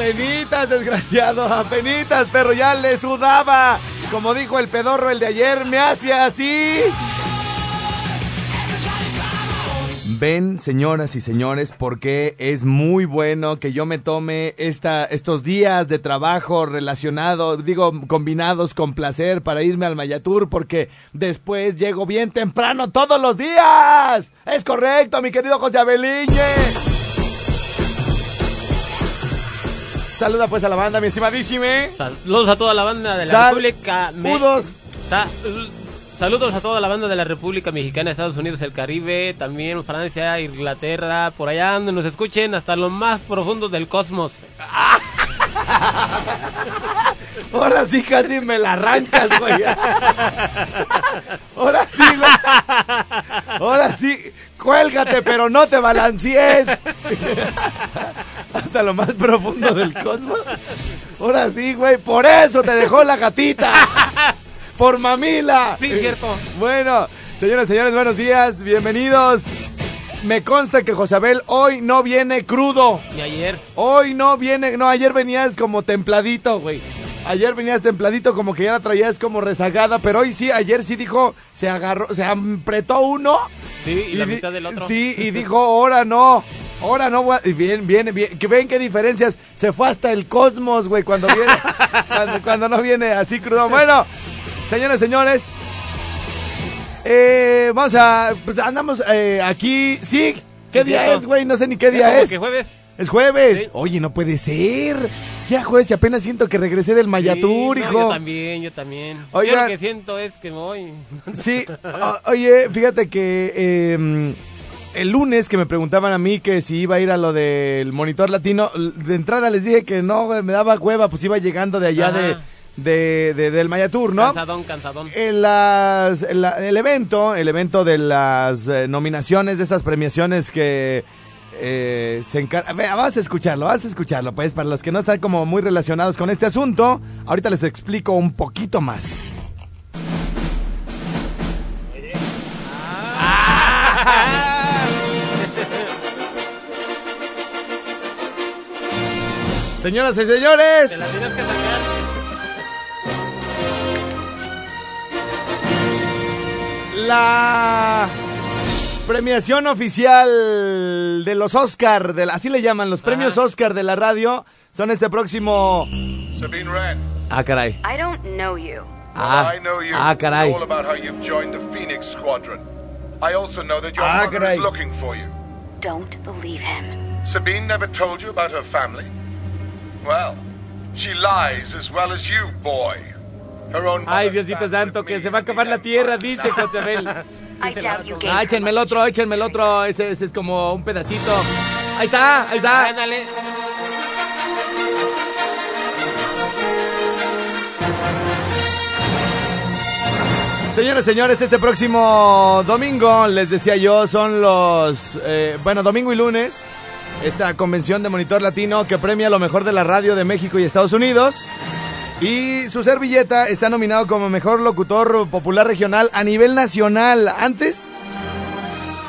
Apenitas, desgraciado, apenitas, pero ya le sudaba. Como dijo el pedorro el de ayer, me hacía así. Ven, señoras y señores, porque es muy bueno que yo me tome esta, estos días de trabajo relacionados, digo, combinados con placer para irme al Mayatur, porque después llego bien temprano todos los días. Es correcto, mi querido José Abeliñe. Saluda pues a la banda, mi estimadísime. Saludos a toda la banda de la Sal- República. Me- Udos. Sa- Saludos a toda la banda de la República Mexicana, Estados Unidos, el Caribe, también Francia, Inglaterra, por allá donde nos escuchen, hasta lo más profundo del cosmos. Ahora sí casi me la arrancas, güey. Ahora sí, güey. Ahora sí, cuélgate, pero no te balancees. Hasta lo más profundo del cosmos. Ahora sí, güey, por eso te dejó la gatita. Por mamila. Sí, cierto. Bueno, señoras y señores, buenos días, bienvenidos. Me consta que Josabel hoy no viene crudo. Y ayer, Hoy no viene, no, ayer venías como templadito, güey. Ayer venías templadito, como que ya la traías como rezagada, pero hoy sí, ayer sí dijo, se agarró, se apretó uno. sí, y la di- mitad del otro. Sí, y dijo, ahora no, ahora no, voy a-". y bien, bien, bien, que ven qué diferencias, se fue hasta el cosmos, güey, cuando viene, cuando, cuando no viene así crudo. Bueno, señores, señores, eh, vamos a, pues andamos eh, aquí, sí, ¿qué Sí, día cierto. es, güey? No sé ni qué día es. que jueves. Es jueves. Sí. Oye, no puede ser. Ya jueves y apenas siento que regresé del Mayatur, Sí, no, hijo. yo también, yo también. Oigan. Yo lo que siento es que me voy. Sí, o- oye, fíjate que eh, el lunes que me preguntaban a mí que si iba a ir a lo del monitor latino, de entrada les dije que no, me daba hueva, pues iba llegando de allá Ajá. de, de, de- del Mayatur, ¿no? Cansadón, cansadón. En las, el evento, el evento de las eh, nominaciones, de estas premiaciones que eh, se encarga... Vas a escucharlo, vas a escucharlo, pues, para los que no están como muy relacionados con este asunto, ahorita les explico un poquito más. Señoras y señores, Te la tienes que sacar. la premiación oficial de los Oscar, de la- así le llaman, los premios Ajá. Oscar de la radio, son este próximo... Sabine Wren. Ah, caray. I don't know you. Ah, I know you. ah, caray. All about how you've joined the Phoenix Squadron. I also know that your Ah, mother caray. is looking for you. Don't believe him. Sabine never told you about her family? Well, she lies as well as you, boy. Her own Ay, Diosito santo, que se va a acabar la tierra, dice Josabel. I doubt you gave Ah, échenme el otro, échenme el otro, ese, ese es como un pedacito. Ahí está, ahí está. Ándale. Señores, señores, este próximo domingo, les decía yo, son los, eh, bueno, domingo y lunes, esta convención de Monitor Latino que premia lo mejor de la radio de México y Estados Unidos. Y su servilleta está nominado como mejor locutor popular regional a nivel nacional. Antes,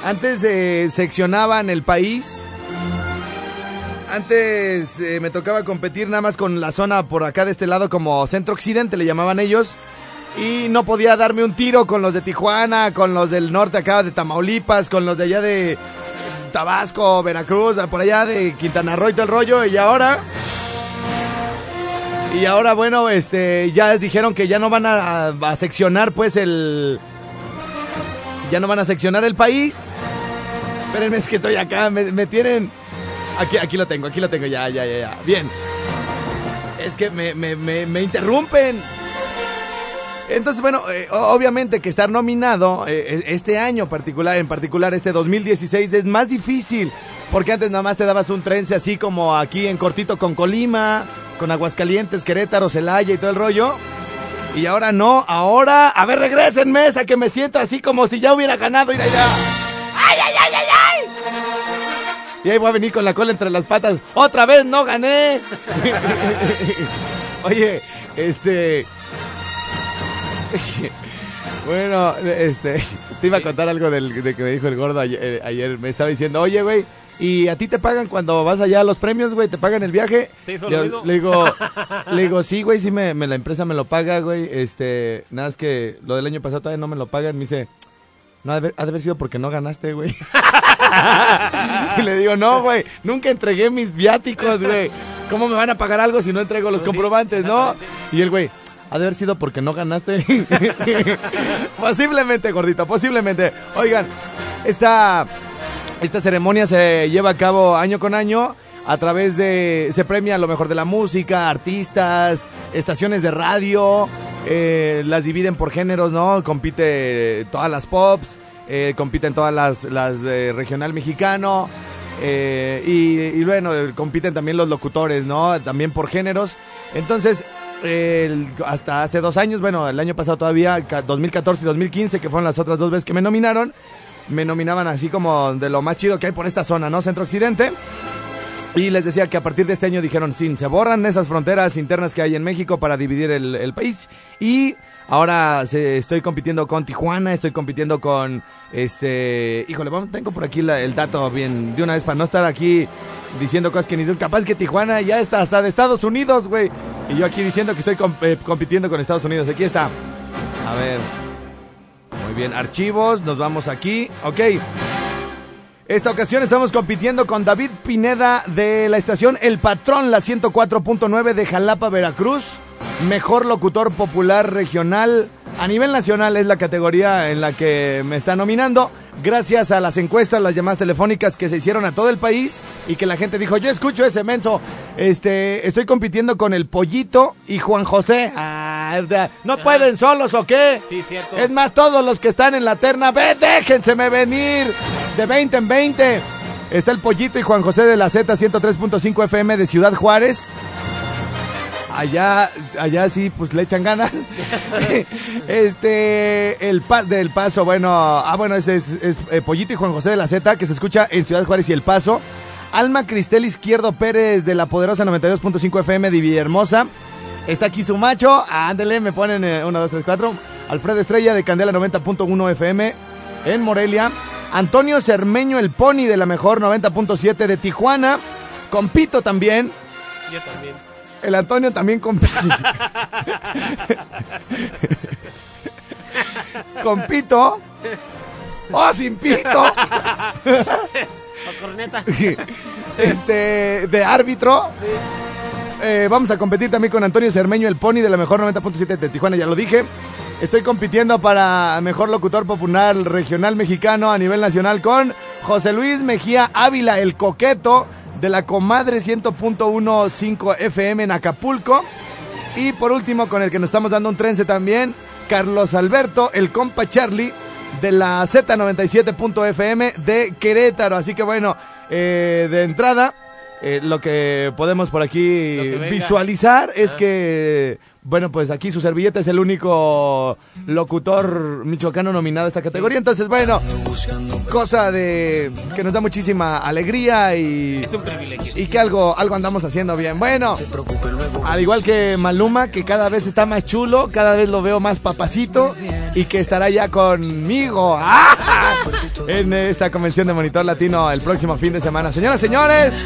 antes eh, seccionaban el país. Antes eh, me tocaba competir nada más con la zona por acá de este lado como centro occidente le llamaban ellos. Y no podía darme un tiro con los de Tijuana, con los del norte acá de Tamaulipas, con los de allá de Tabasco, Veracruz, por allá de Quintana Roo y todo el rollo. Y ahora... Y ahora, bueno, este, ya dijeron que ya no van a, seccionar, pues, el... Ya no van a seccionar el país. Espérenme, es que estoy acá, me, me tienen... Aquí, aquí lo tengo, aquí lo tengo, ya, ya, ya, ya. Bien. Es que me, me, me interrumpen. Entonces, bueno, eh, obviamente que estar nominado eh, este año particular, en particular este 2016, es más difícil. Porque antes nada más te dabas un trense así como aquí en cortito con Colima, con Aguascalientes, Querétaro, Celaya y todo el rollo. Y ahora no, ahora, a ver, regresen mesa, que me siento así como si ya hubiera ganado. Ya. ¡Ay, ay, ay, ay, ay! Y ahí voy a venir con la cola entre las patas. ¡Otra vez no gané! Oye, este. Bueno, este. Te iba a contar algo del, de que me dijo el gordo ayer, eh, ayer. Me estaba diciendo, oye, güey. ¿Y a ti te pagan cuando vas allá a los premios, güey? ¿Te pagan el viaje? ¿Te hizo le, lo le digo, le digo, sí, güey, sí, me, me- la empresa me lo paga, güey. Este, nada es que lo del año pasado todavía no me lo pagan. Me dice, no, ha de haber, sido porque no ganaste, güey. y le digo, no, güey, nunca entregué mis viáticos, güey. ¿Cómo me van a pagar algo si no entrego los Pues comprobantes, no? Y el güey, ha de haber sido porque no ganaste. posiblemente, gordito, posiblemente. Oigan, esta, esta ceremonia se lleva a cabo año con año. A través de. Se premia lo mejor de la música, artistas, estaciones de radio. eh, las dividen por géneros, ¿no? Compite todas las pops. eh, compiten todas las, las de regional mexicano. eh, y, bueno, eh, compiten también los locutores, ¿no? También por géneros. Entonces, hasta hace dos años, bueno, el año pasado todavía, ca- 2014 y 2015, que fueron las otras dos veces que me nominaron, me nominaban así como de lo más chido que hay por esta zona, ¿no? Centro Occidente. Y les decía que a partir de este año dijeron, sí, se borran esas fronteras internas que hay en México para dividir el, el país. Y ahora se, estoy compitiendo con Tijuana, estoy compitiendo con, este, híjole, vamos, tengo por aquí el dato bien de una vez para no estar aquí diciendo cosas que ni son. Capaz que Tijuana ya está hasta de Estados Unidos, güey. Y yo aquí diciendo que estoy eh, compitiendo con Estados Unidos. Aquí está. A ver. Muy bien, archivos, nos vamos aquí. Ok. Esta ocasión estamos compitiendo con David Pineda de la estación El Patrón, la 104.9 de Jalapa, Veracruz. Mejor locutor popular regional. A nivel nacional es la categoría en la que me está nominando. Gracias a las encuestas, las llamadas telefónicas que se hicieron a todo el país y que la gente dijo, yo escucho ese menso. Este, estoy compitiendo con el Pollito y Juan José. Ah, ¿No pueden solos o qué? Sí, cierto. Es más, todos los que están en la terna, ve, déjenseme venir. De 20 en 20. Está el Pollito y Juan José de la Z 103.5 FM de Ciudad Juárez. Allá, allá sí, pues le echan ganas. este, el pa- del Paso, bueno, ah, bueno, ese es, es, eh, Pollito y Juan José de la Z, que se escucha en Ciudad Juárez y El Paso. Alma Cristel Izquierdo Pérez de la poderosa 92.5 FM de Villahermosa. Está aquí su macho. Ándele, me ponen 1, 2, 3, 4. Alfredo Estrella de Candela 90.1 FM en Morelia. Antonio Cermeño, el Pony de la mejor 90.7 de Tijuana. Compito también. Yo también. El Antonio también compite. Compito. ¡Oh, sin pito! O corneta. Este, de árbitro. Eh, vamos a competir también con Antonio Cermeño, el Pony de la mejor 90.7 de Tijuana, ya lo dije. Estoy compitiendo para mejor locutor popular regional mexicano a nivel nacional con José Luis Mejía Ávila, el coqueto de la comadre 100.15 FM en Acapulco. Y por último, con el que nos estamos dando un trence también, Carlos Alberto, el compa Charlie, de la Z97.fm de Querétaro. Así que bueno, eh, de entrada, eh, lo que podemos por aquí visualizar es Ah. que, bueno, pues aquí su servilleta es el único locutor michoacano nominado a esta categoría. Entonces, bueno, cosa de que nos da muchísima alegría y Es un privilegio. y que algo, algo andamos haciendo bien. Bueno, al igual que Maluma, que cada vez está más chulo, cada vez lo veo más papacito y que estará ya conmigo ¡Ah! en esta convención de Monitor Latino el próximo fin de semana. Señoras, señores,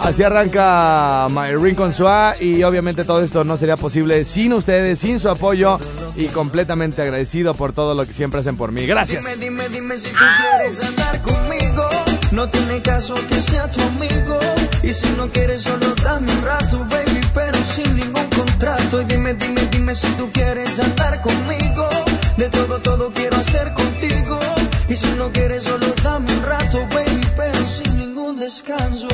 así arranca My Rincon Suá y obviamente todo esto no sería posible sin ustedes, sin su apoyo y completamente agradecido por todo lo que siempre hacen por mí. Gracias. Dime, dime, dime si tú quieres andar conmigo. No tiene caso que sea tu amigo. Y si no quieres, solo dame un rato, baby, pero sin ningún contrato. Y dime, dime, dime si tú quieres andar conmigo. De todo, todo quiero hacer contigo. Y si no quieres, solo dame un rato, baby, pero sin ningún descanso.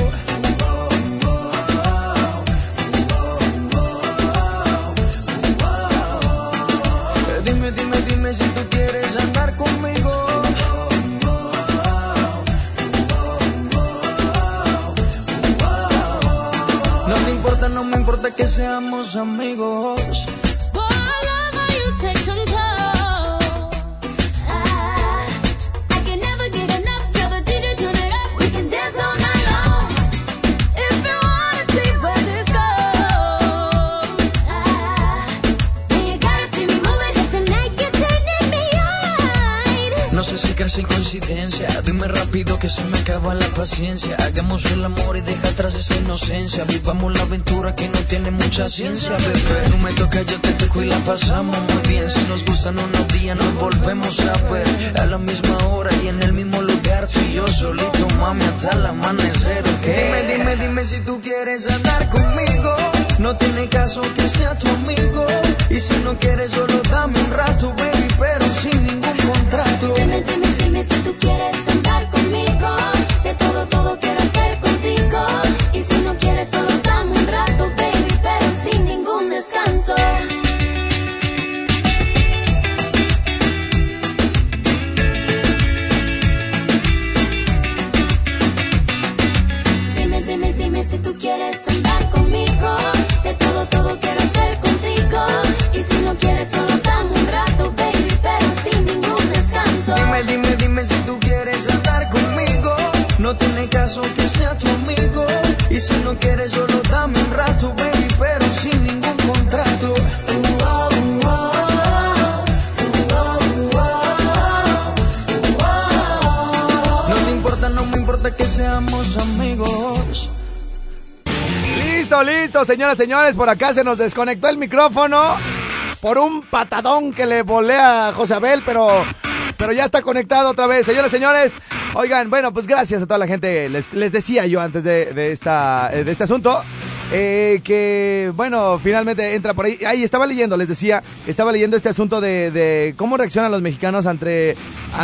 Si tú quieres andar conmigo. No te importa, no me importa que seamos amigos. Si casi coincidencia. Dime rápido que se me acaba la paciencia. Hagamos el amor y deja atrás esa inocencia. Vivamos la aventura que no tiene mucha ciencia, bebé. Tú me tocas, yo te toco y la pasamos muy bien. Si nos gustan unos días, nos volvemos a ver. A la misma hora y en el mismo lugar. Tú y yo solito, mami, hasta el amanecer, ¿ok? Dime, dime, dime si tú quieres andar conmigo. No tiene caso que sea tu amigo. Y si no quieres, solo dame un rato, baby, pero sin ningún contrato. Dime, dime, dime si tú quieres andar conmigo. Sea tu amigo. Y si no quieres, solo dame un rato, baby, pero sin ningún contrato. No te importa, no me importa que seamos amigos. Listo, listo, señoras, señores. Por acá se nos desconectó el micrófono por un patadón que le volé a José Abel, pero, pero ya está conectado otra vez. Señoras, señores, oigan, bueno, pues gracias a toda la gente. Les, les decía yo antes de, de esta, eh, de este asunto. eh, que bueno, finalmente entra por ahí. Ahí estaba leyendo, les decía, estaba leyendo este asunto de, de cómo reaccionan los mexicanos ante,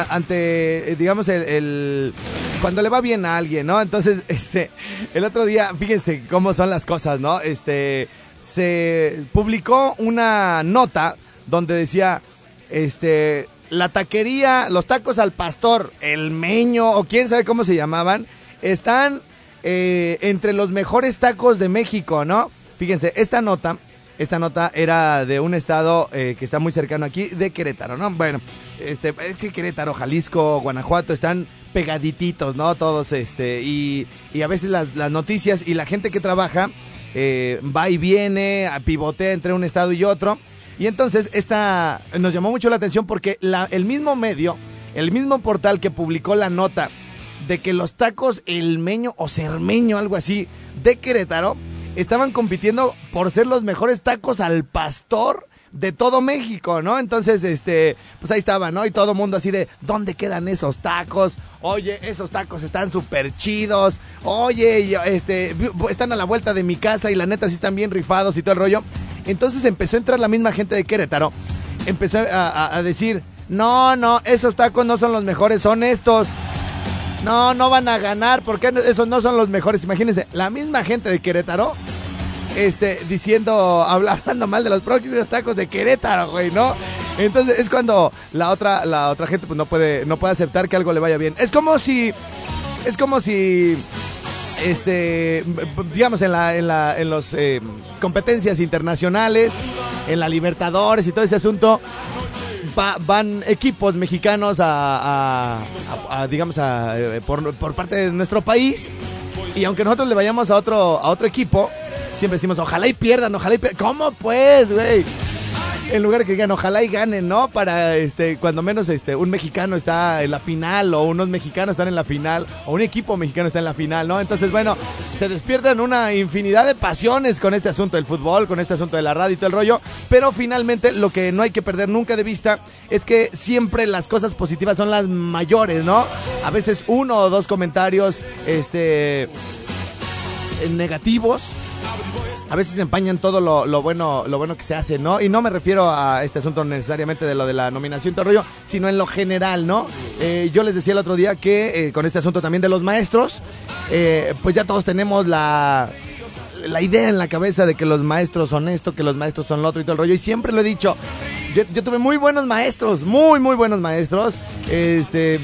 ante eh, digamos, el- cuando le va bien a alguien, ¿no? Entonces, este, el otro día, fíjense cómo son las cosas, ¿no? Este, se publicó una nota donde decía, este, la taquería, los tacos al pastor, el meño, o quién sabe cómo se llamaban, están eh, entre los mejores tacos de México, ¿no? Fíjense, esta nota, esta nota era de un estado eh, que está muy cercano aquí, de Querétaro, ¿no? Bueno, este, es que Querétaro, Jalisco, Guanajuato están pegadititos, ¿no? Todos, este, y, a veces las, las noticias y la gente que trabaja eh, va y viene, pivotea entre un estado y otro. Y entonces esta nos llamó mucho la atención porque el mismo medio, el mismo portal que publicó la nota de que los tacos El Meño o Cermeño, algo así, de Querétaro, estaban compitiendo por ser los mejores tacos al pastor de todo México, ¿no? Entonces, este, pues ahí estaba, ¿no? Y todo el mundo así de, ¿dónde quedan esos tacos? Oye, esos tacos están súper chidos. Oye, este, están a la vuelta de mi casa y la neta sí están bien rifados y todo el rollo. Entonces empezó a entrar la misma gente de Querétaro. Empezó a, decir, no, no, esos tacos no son los mejores, son estos. No, no van a ganar porque esos no son los mejores. Imagínense, la misma gente de Querétaro este, diciendo, habla- hablando mal de los próximos tacos de Querétaro, güey, ¿no? Entonces es cuando la otra, la otra gente pues no puede, no puede aceptar que algo le vaya bien. Es como si, es como si, este, digamos en la, en la, en los eh, competencias internacionales, en la Libertadores y todo ese asunto, va- van equipos mexicanos a, a- a- digamos, eh, por, por parte de nuestro país. Y aunque nosotros le vayamos a otro, a otro equipo, siempre decimos, ojalá y pierdan, ojalá y pierdan. ¿Cómo pues, güey? En lugar de que digan, ojalá y ganen, ¿no? Para, este, cuando menos, este, un mexicano está en la final, o unos mexicanos están en la final, o un equipo mexicano está en la final, ¿no? Entonces, bueno, se despiertan una infinidad de pasiones con este asunto del fútbol, con este asunto de la radio y todo el rollo, pero finalmente lo que no hay que perder nunca de vista es que siempre las cosas positivas son las mayores, ¿no? A veces uno o dos comentarios, este, negativos, a veces empañan todo lo, bueno lo bueno que se hace, ¿no? Y no me refiero a este asunto necesariamente de lo de la nominación y todo rollo, sino en lo general, ¿no? Eh, yo les decía el otro día que eh, con este asunto también de los maestros, eh, pues ya todos tenemos la, la idea en la cabeza de que los maestros son esto, que los maestros son lo otro y todo el rollo. Y siempre lo he dicho, yo, yo tuve muy buenos maestros, muy, muy buenos maestros, este,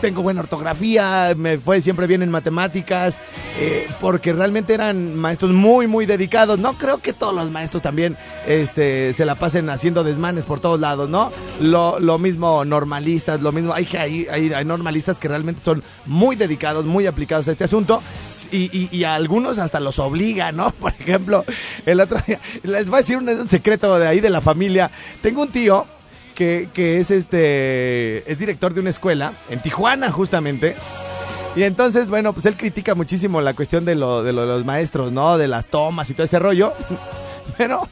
tengo buena ortografía, me fue siempre bien en matemáticas, eh, porque realmente eran maestros muy, muy dedicados. No creo que todos los maestros también este, se la pasen haciendo desmanes por todos lados, ¿no? Lo, mismo normalistas, lo mismo, hay, hay, hay, normalistas que realmente son muy dedicados, muy aplicados a este asunto. Y, y- y a algunos hasta los obliga, ¿no? Por ejemplo, el otro día, les voy a decir un secreto de ahí de la familia. Tengo un tío que, es este es director de una escuela en Tijuana justamente. Y entonces bueno pues él critica muchísimo la cuestión de lo de, lo de los maestros no de las tomas y todo ese rollo. Pero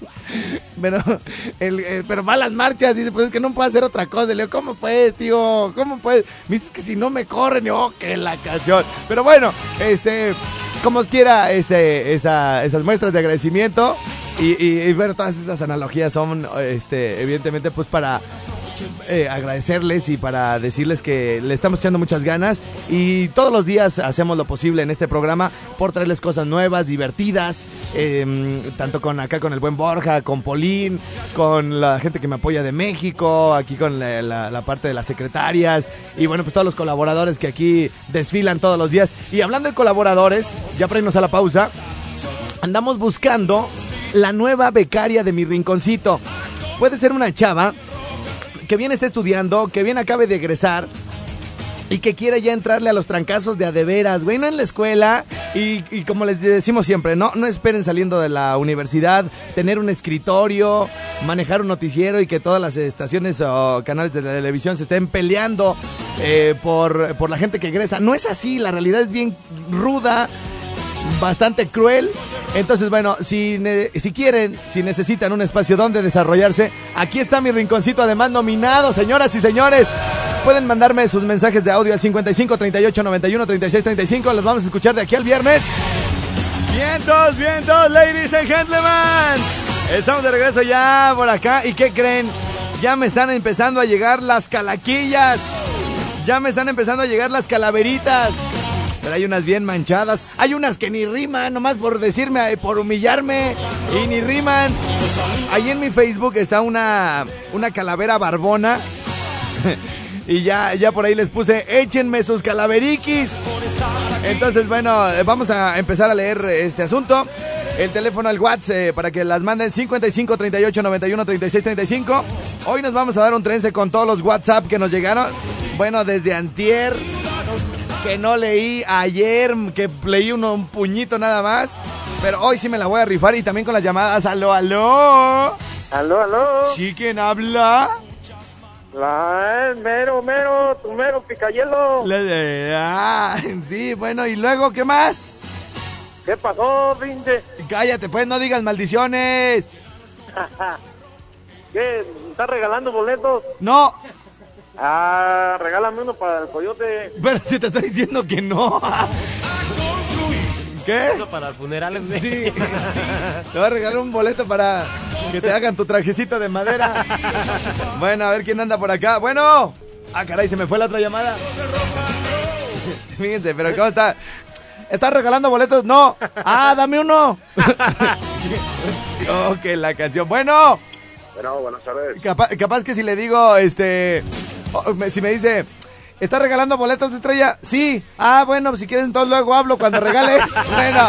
pero el, eh, pero va las marchas dice pues es que no puedo hacer otra cosa le digo cómo puedes tío cómo puedes me dice que si no me corren yo, oh que la canción pero bueno este como quiera este, esa- esas muestras de agradecimiento y, y- bueno, todas estas analogías son, este, evidentemente, pues para eh, agradecerles y para decirles que le estamos echando muchas ganas y todos los días hacemos lo posible en este programa por traerles cosas nuevas, divertidas, eh, tanto con acá con el buen Borja, con Polín, con la gente que me apoya de México, aquí con la- la parte de las secretarias y bueno, pues todos los colaboradores que aquí desfilan todos los días. Y hablando de colaboradores, ya para irnos a la pausa, andamos buscando la nueva becaria de mi rinconcito. Puede ser una chava que bien esté estudiando, que bien acabe de egresar y que quiera ya entrarle a los trancazos de a de veras, güey, no en la escuela. Y, y como les decimos siempre, no, no esperen saliendo de la universidad tener un escritorio, manejar un noticiero y que todas las estaciones o canales de televisión se estén peleando eh, por, por la gente que egresa. No es así, la realidad es bien ruda bastante cruel. Entonces, bueno, si, si quieren, si necesitan un espacio donde desarrollarse, aquí está mi rinconcito, además nominado, señoras y señores. Pueden mandarme sus mensajes de audio al 55 38 91 36 35. Los vamos a escuchar de aquí al viernes. Vientos, vientos, ladies and gentlemen. Estamos de regreso ya por acá. ¿Y qué creen? Ya me están empezando a llegar las calaquillas. Ya me están empezando a llegar las calaveritas. Pero hay unas bien manchadas. Hay unas que ni riman, nomás por decirme, eh, por humillarme. Y ni riman. Ahí en mi Facebook está una, una calavera barbona. y ya, ya por ahí les puse, échenme sus calaveriquis. Entonces, bueno, eh, vamos a empezar a leer este asunto. El teléfono al WhatsApp eh, para que las manden 55 38 91 36 35. Hoy nos vamos a dar un trense con todos los WhatsApp que nos llegaron. Bueno, desde antier, que no leí ayer, que leí uno, un puñito nada más. Pero hoy sí me la voy a rifar y también con las llamadas. Aló, aló. Aló, aló. ¿Sí quién habla? La, eh, mero, mero, tu mero picayelo. De- ah, sí, bueno, y luego, ¿qué más? ¿Qué pasó, pinche? Cállate, pues, no digas maldiciones. ¿Qué? ¿Estás regalando boletos? No, Ah, regálame uno para el coyote. pero si te estoy diciendo que no. ¿Qué? Eso para funerales de... Sí. Te voy a regalar un boleto para que te hagan tu trajecito de madera. Bueno, a ver quién anda por acá. Bueno. Ah, caray, se me fue la otra llamada. Fíjense, pero ¿cómo está? ¿Estás regalando boletos? No. Ah, dame uno. oh, que la canción. Bueno. Bueno, buenas tardes. Capaz, capaz que si le digo, este, o- me- si me dice, ¿está regalando boletos de estrella? Sí. Ah, bueno, si quieres entonces luego hablo cuando regales. bueno,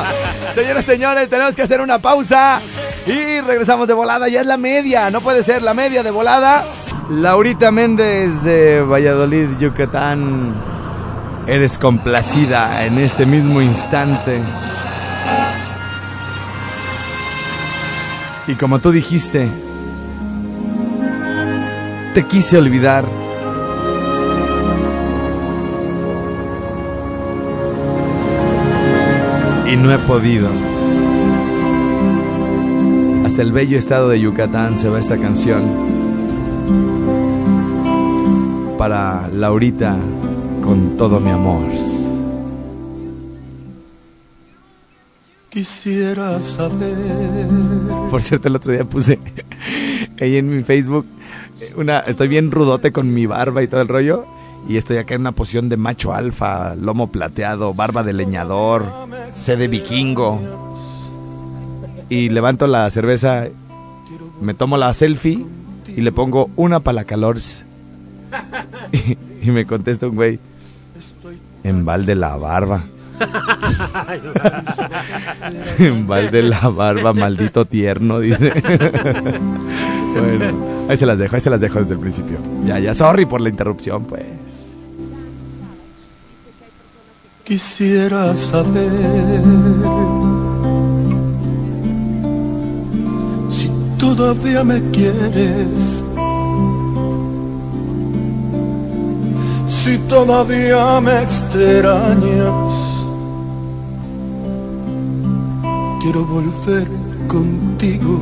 señores, señores, tenemos que hacer una pausa y regresamos de volada. Ya es la media, no puede ser la media de volada. Laurita Méndez de Valladolid, Yucatán. Eres complacida en este mismo instante. Y como tú dijiste, te quise olvidar. Y no he podido. Hasta el bello estado de Yucatán se va esta canción. Para Laurita con todo mi amor. Quisiera saber Por cierto, el otro día puse ahí en mi Facebook una estoy bien rudote con mi barba y todo el rollo y estoy acá en una posición de macho alfa, lomo plateado, barba de leñador, sed de vikingo. Y levanto la cerveza, me tomo la selfie y le pongo una para la calor. Y, me contesta un güey, en balde la barba. en balde la barba, maldito tierno, dice. bueno, ahí se las dejo, ahí se las dejo desde el principio. Ya, ya, sorry por la interrupción, pues. Quisiera saber si todavía me quieres, si todavía me extrañas. Quiero volver contigo.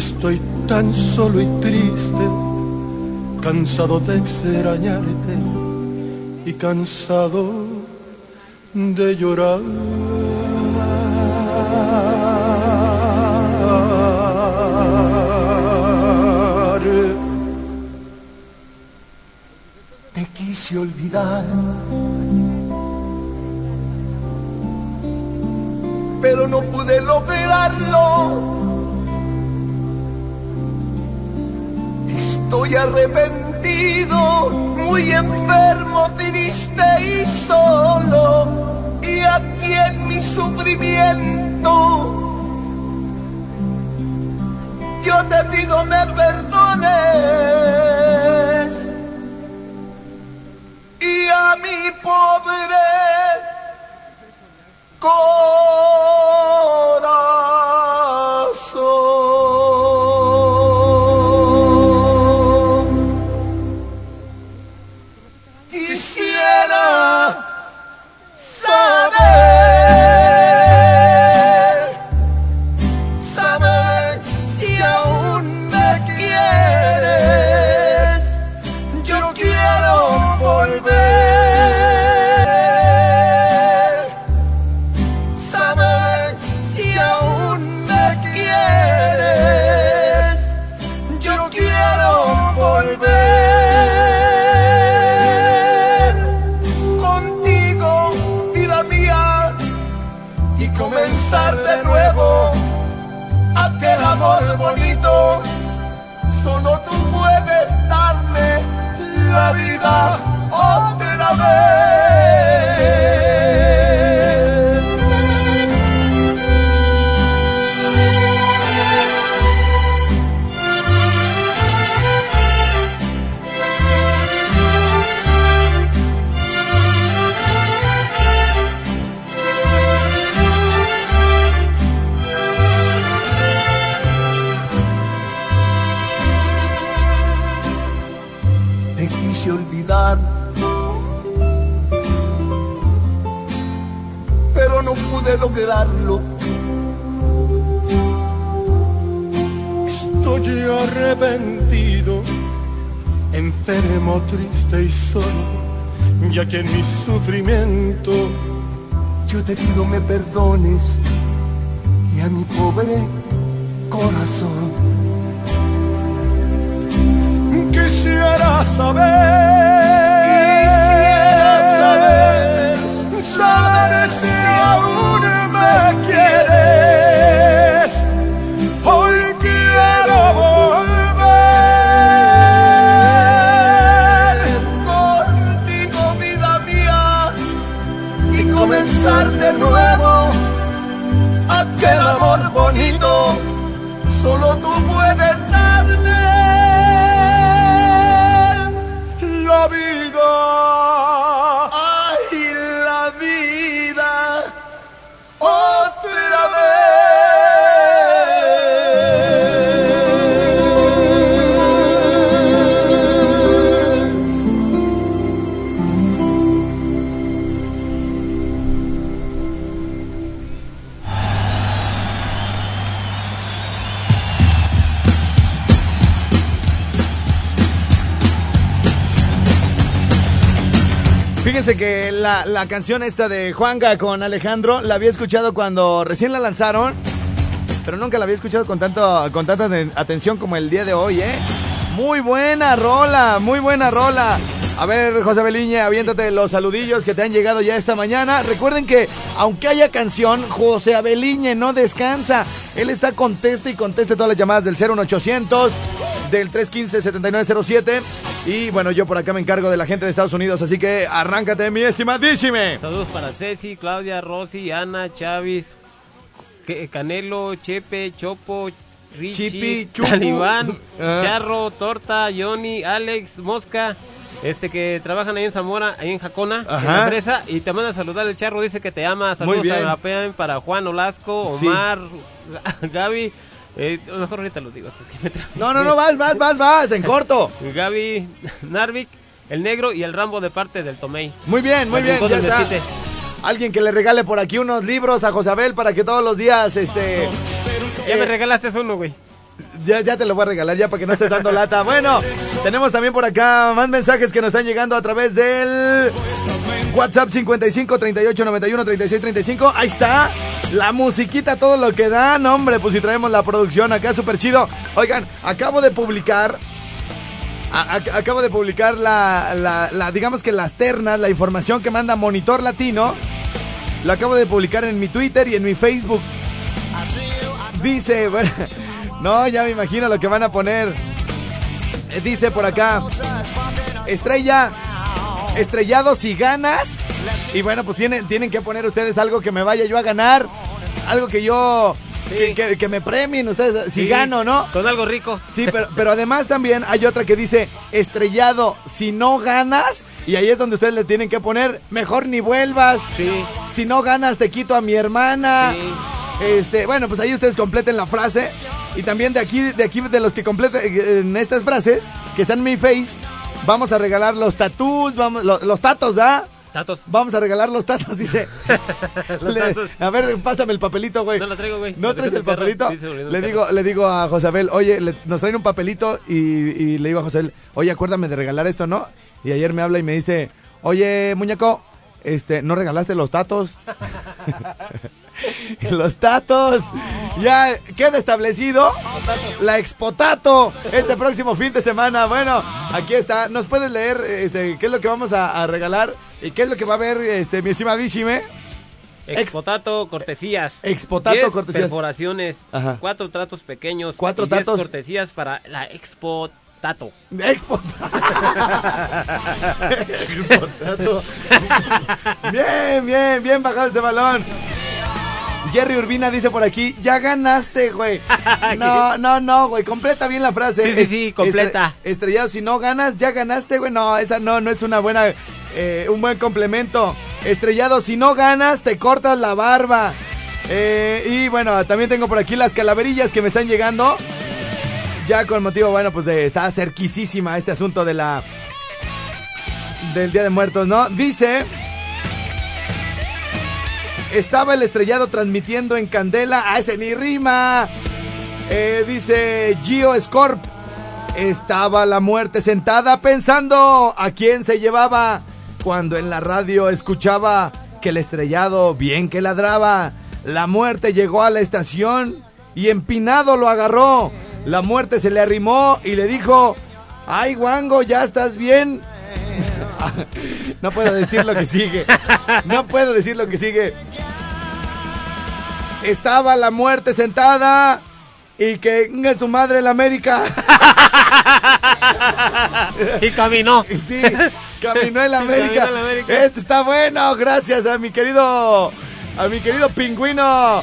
Estoy tan solo y triste cansado de extrañarte y cansado de llorar. Te quise olvidar, pero no pude lograrlo. Estoy arrepentido, muy enfermo, triste y solo. Y aquí en mi sufrimiento, yo te pido me perdones. Y a mi pobre corazón. Enfermo, triste y solo, ya que en mi sufrimiento yo te pido me perdones y a mi pobre corazón. Quisiera saber, la, canción esta de Juanga con Alejandro la había escuchado cuando recién la lanzaron, pero nunca la había escuchado con, tanto, con tanta aten- atención como el día de hoy, ¿eh? Muy buena rola, muy buena rola. A ver, José Beliña, aviéntate los saludillos que te han llegado ya esta mañana. Recuerden que, aunque haya canción, José Abeliñe no descansa. Él está conteste y conteste todas las llamadas del 01800 del 315-7907. Y bueno, yo por acá me encargo de la gente de Estados Unidos, así que arráncate, mi estimadísime. Saludos para Ceci, Claudia, Rosy, Ana, Que- Canelo, Chepe, Chopo, Richie, Chipi, Chupu. Talibán, Ah. Charro, Torta, Johnny, Alex, Mosca, este que trabajan ahí en Zamora, ahí en Jacona, en la empresa, y te manda a saludar el Charro, dice que te ama, saludos a la para Juan Olasco, Sí. Omar, Gaby, eh, mejor ahorita lo digo. No, no, no, vas, vas, vas, vas, en corto. Gaby, Narvik, el Negro y el Rambo de parte del Tomei. Muy bien, muy bien, ya está. Alguien que le regale por aquí unos libros a Josabel para que todos los días, este... Ya eh, me regalaste uno, güey. Ya, ya te lo voy a regalar ya para que no estés dando lata. Bueno, tenemos también por acá más mensajes que nos están llegando a través del WhatsApp 55 38 91 36 35. Ahí está. La musiquita, todo lo que da. No, hombre, pues si traemos la producción acá, súper chido. Oigan, acabo de publicar. acabo de publicar la, la- la- digamos que las ternas, la información que manda Monitor Latino. Lo acabo de publicar en mi Twitter y en mi Facebook. Dice, bueno, no, ya me imagino lo que van a poner. Eh, Dice por acá, estrella, estrellado si ganas. Y bueno, pues tienen, tienen que poner ustedes algo que me vaya yo a ganar. Algo que yo, que, que- que me premien ustedes si Sí, gano, ¿no? Con algo rico. Sí, pero, pero además también hay otra que dice estrellado si no ganas. Y ahí es donde ustedes le tienen que poner mejor ni vuelvas. Sí. Si no ganas te quito a mi hermana. Sí. Este, bueno, pues ahí ustedes completen la frase. Y también de aquí, de aquí, de los que completen estas frases, que están en mi face, vamos a regalar los tatús, vamos, lo- los, tatos, ¿ah? Tatos. Vamos a regalar los tatos, dice. Los Le- tatos. a ver, pásame el papelito, güey. No lo traigo, güey. ¿No traes el papelito? Sí, le, digo, le digo a Josabel, oye, le- nos traen un papelito y, y le digo a Josabel, oye, acuérdame de regalar esto, ¿no? Y ayer me habla y me dice, oye, muñeco, este, ¿no regalaste los tatos? los tatos. Ya queda establecido la Expotato este próximo fin de semana. Bueno, aquí está. ¿Nos puedes leer este, qué es lo que vamos a, a regalar? ¿Y qué es lo que va a haber, este, mi estimadísime? Expotato, cortesías. Expotato, Diez cortesías. perforaciones. Ajá. Cuatro tratos pequeños. Cuatro y diez tatos. cortesías para la Expotato. Expo. Expotato. Bien, bien, bien bajado ese balón. Jerry Urbina dice por aquí, ya ganaste, güey. No, no, no, güey, completa bien la frase. Sí, sí, sí, completa. Estre- estrellado, si no ganas, ya ganaste, güey. No, esa no, no es una buena, eh, un buen complemento. Estrellado, si no ganas, te cortas la barba. Eh, y bueno, también tengo por aquí las calaverillas que me están llegando. Ya con motivo, bueno, pues de, está cerquísima este asunto de la. del Día de Muertos, ¿no? Dice. Estaba el estrellado transmitiendo en Candela. ¡Ah, ese ni rima! Eh, dice Gio Scorp. Estaba la muerte sentada pensando a quién se llevaba. Cuando en la radio escuchaba que el estrellado bien que ladraba. La muerte llegó a la estación y empinado lo agarró. La muerte se le arrimó y le dijo, ay Wango, ¿ya estás bien? no puedo decir lo que sigue. No puedo decir lo que sigue. Estaba la muerte sentada y que venga su madre la América. Y caminó. Sí, caminó en la América. en la América. Este está bueno, gracias a mi querido, a mi querido pingüino.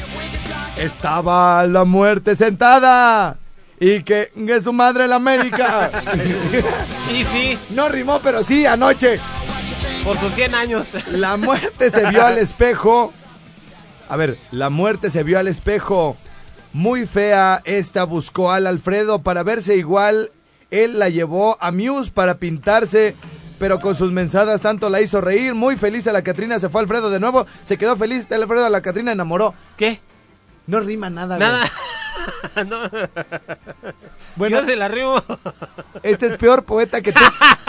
Estaba la muerte sentada y que venga su madre la América. Y sí, No rimó, pero sí, anoche. por sus 100 años. La muerte se vio al espejo. A ver, la muerte se vio al espejo. Muy fea, esta buscó al Alfredo para verse igual. Él la llevó a Muse para pintarse, pero con sus mensadas tanto la hizo reír. Muy feliz a la Catrina, se fue Alfredo de nuevo. Se quedó feliz, el Alfredo a la Catrina enamoró. ¿Qué? No rima nada, güey. No. Bueno, Yo se la rimo. este es peor poeta que tú,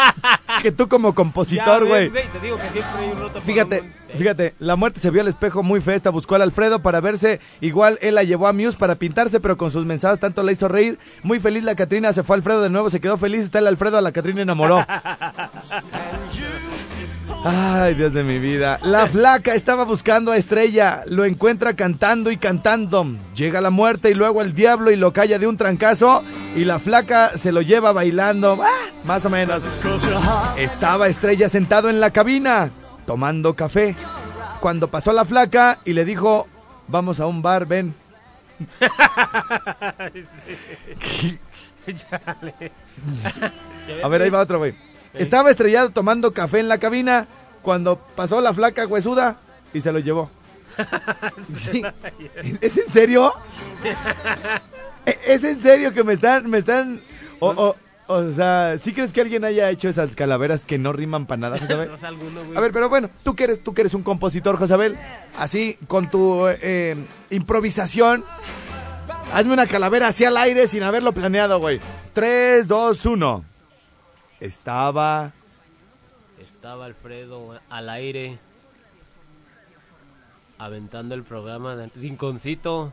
que tú como compositor, güey. Te digo que siempre hay un roto por Fíjate, un- Fíjate, la muerte se vio al espejo muy festa, buscó al Alfredo para verse. Igual él la llevó a Muse para pintarse, pero con sus mensajes tanto la hizo reír. Muy feliz la Catrina, se fue Alfredo de nuevo, se quedó feliz. Está el Alfredo, a la Catrina enamoró. Ay, Dios de mi vida. La flaca estaba buscando a Estrella, lo encuentra cantando y cantando. Llega la muerte y luego el diablo y lo calla de un trancazo y la flaca se lo lleva bailando. Ah, más o menos. Estaba Estrella sentado en la cabina, tomando café. Cuando pasó la flaca y le dijo, vamos a un bar, ven. A ver, ahí va otro, güey. Estaba estrellado tomando café en la cabina cuando pasó la flaca huesuda y se lo llevó. Sí. ¿Es en serio? ¿E- ¿Es en serio que me están, me están, o, o, o sea, ¿sí crees que alguien haya hecho esas calaveras que no riman para nada, Josabel? A ver, pero bueno, tú que eres, tú que eres un compositor, Josabel, así con tu eh, improvisación, hazme una calavera así al aire sin haberlo planeado, güey. 3, 2, 1. Estaba Estaba Alfredo al aire aventando el programa de Rinconcito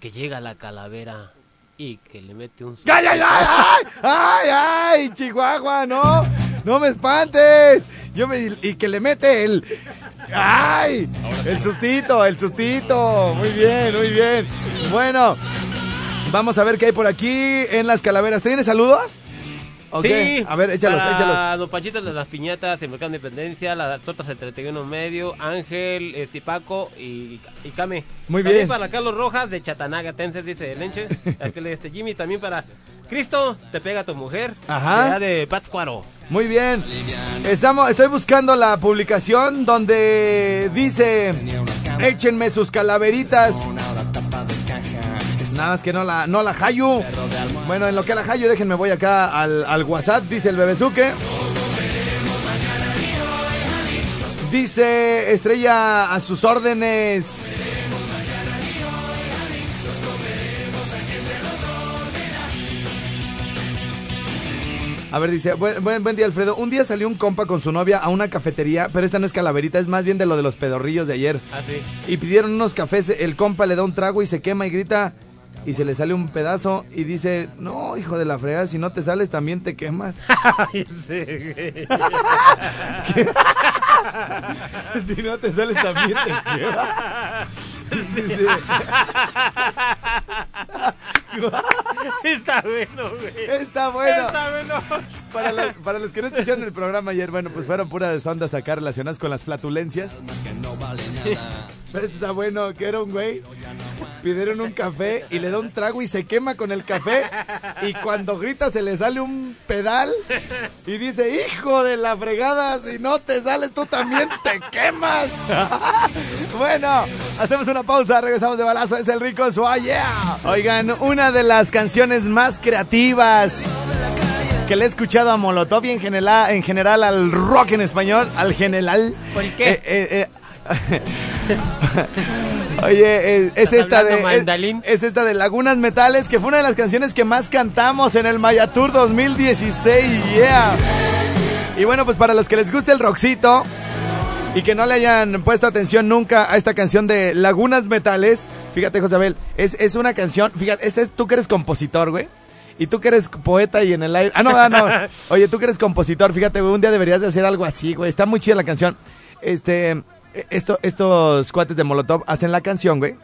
que llega la calavera y que le mete un ¡Ay, ay, ay! ¡Ay, ay, ay! Chihuahua, no! ¡No me espantes! Yo me, y que le mete el. ¡Ay! El sustito, el sustito. Muy bien, muy bien. Bueno, vamos a ver qué hay por aquí en las calaveras. ¿Tienes saludos? Ok, Sí, A ver, échalos, para échalos. Don Panchitos de las Piñatas, el Mercado de Independencia, las tortas del 31 Medio, Ángel, este, Paco y, y Came. Muy También bien. para Carlos Rojas de Chatanaga, Tenses, dice Lenche. Aquel, este, Jimmy también para Cristo, te pega tu mujer. Ajá. de Pátzcuaro. Muy bien. Estamos, estoy buscando la publicación donde dice: Échenme sus calaveritas. Nada más que no la, no la hallo. Bueno, en lo que la hallo, déjenme voy acá al, al WhatsApp, dice el bebezuque. Dice Estrella a sus órdenes. A ver, dice, buen, buen, buen día Alfredo. Un día salió un compa con su novia a una cafetería, pero esta no es calaverita, es más bien de lo de los pedorrillos de ayer. Así. Y pidieron unos cafés, el compa le da un trago y se quema y grita y se le sale un pedazo y dice, no, hijo de la fregada, si no te sales también te quemas. si no te sales también te quemas. Dice, Está bueno, güey. Está bueno. Está bueno. Para, los- para los que no escucharon el programa ayer, bueno, pues fueron puras ondas acá relacionadas con las flatulencias. Pero está bueno, que era un güey. Pidieron un café y le da un trago y se quema con el café. Y cuando grita se le sale un pedal y dice, hijo de la fregada, si no te sales tú también te quemas. bueno, hacemos una pausa, regresamos de balazo, es el rico yeah. Oigan, una de las canciones más creativas que le he escuchado a Molotov y en general, en general al rock en español, al general. ¿Por qué? Eh, eh, eh, Oye, es ¿Estás esta de es, esta de Lagunas Metales, que fue una de las canciones que más cantamos en el Maya Tour 2016, yeah. Y bueno, pues para los que les guste el rockcito y que no le hayan puesto atención nunca a esta canción de Lagunas Metales, fíjate, Josabel, es, es una canción, fíjate, este es tú que eres compositor, güey. Y tú que eres poeta y en el aire. Ah, no, ah, no. Oye, tú que eres compositor, fíjate, güey, un día deberías de hacer algo así, güey. Está muy chida la canción. Este, esto, estos cuates de Molotov hacen la canción, güey.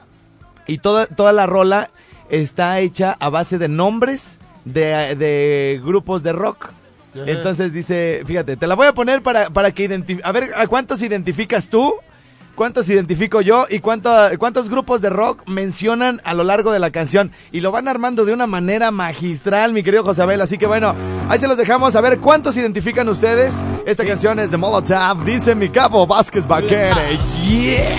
Y toda, toda la rola está hecha a base de nombres de, de grupos de rock. Entonces dice, fíjate, te la voy a poner para, para que identifiques. A ver, ¿a cuántos identificas tú? ¿Cuántos identifico yo? ¿Y cuánto, cuántos grupos de rock mencionan a lo largo de la canción? Y lo van armando de una manera magistral, mi querido Josabel. Así que bueno, ahí se los dejamos. A ver, ¿cuántos identifican ustedes? Esta canción es de Molotov. Dice mi capo Vázquez Baquere. Yeah.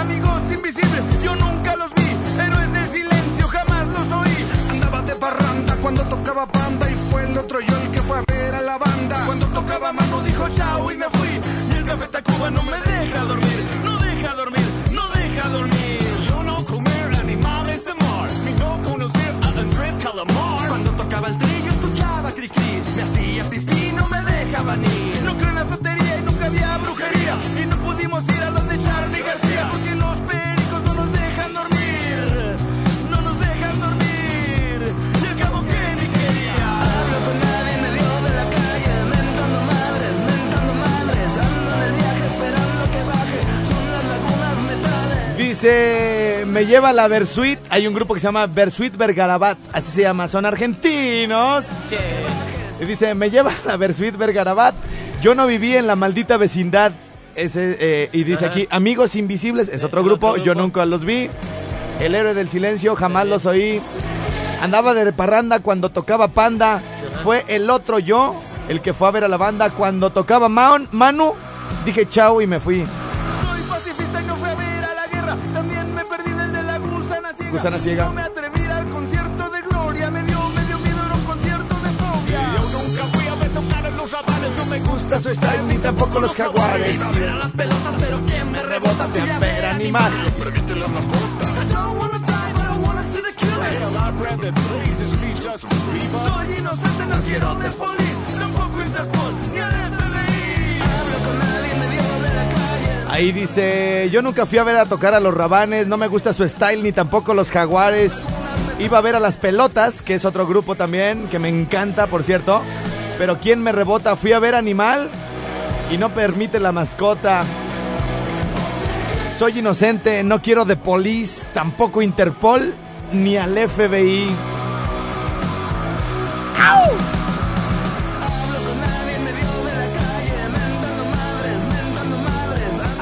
Amigos invisibles, yo nunca los vi. Héroes del silencio, jamás los oí. Andaba de parranda cuando tocaba banda y fue el otro yo el que fue a ver a la banda. Cuando tocaba mano dijo chao y me fui. Y el café Tacuba no me deja dormir, no deja dormir, no deja dormir. Yo no comer animales de mar, ni no conocer a Andrés Calamar. Cuando tocaba el trillo escuchaba cri cri, me hacía pipí, no me dejaba ni. No creo en la sotería y nunca había brujería y no pudimos ir Dice, me lleva la Versuit. Hay un grupo que se llama Versuit Vergarabat, así se llama, son argentinos. Y dice, me lleva la Versuit Vergarabat. Yo no viví en la maldita vecindad. Ese, eh, y dice aquí, Amigos Invisibles, es otro grupo, otro yo nunca los vi. El héroe del silencio, jamás los oí. Andaba de parranda cuando tocaba Panda. Fue el otro yo, el que fue a ver a la banda cuando tocaba Maon, Manu. Dije chao y me fui. Gusana ciega. Me atreví al concierto de Gloria. Me dio medio miedo en un concierto de fobia. Yo nunca fui a ver tocar en los rabanes. No me gusta su style ni tampoco los jaguares. Iba a ver a las pelotas, pero ¿quién me rebota? Fui a ver animal. See the killers. Soy inocente, no quiero de police, tampoco Interpol, ni al FBI. Hablo con nadie, Ahí dice, yo nunca fui a ver a tocar a los rabanes, no me gusta su style ni tampoco los jaguares. Iba a ver a las pelotas, que es otro grupo también, que me encanta, por cierto. Pero ¿quién me rebota? Fui a ver Animal y no permite la mascota. Soy inocente, no quiero de Police, tampoco Interpol, ni al FBI.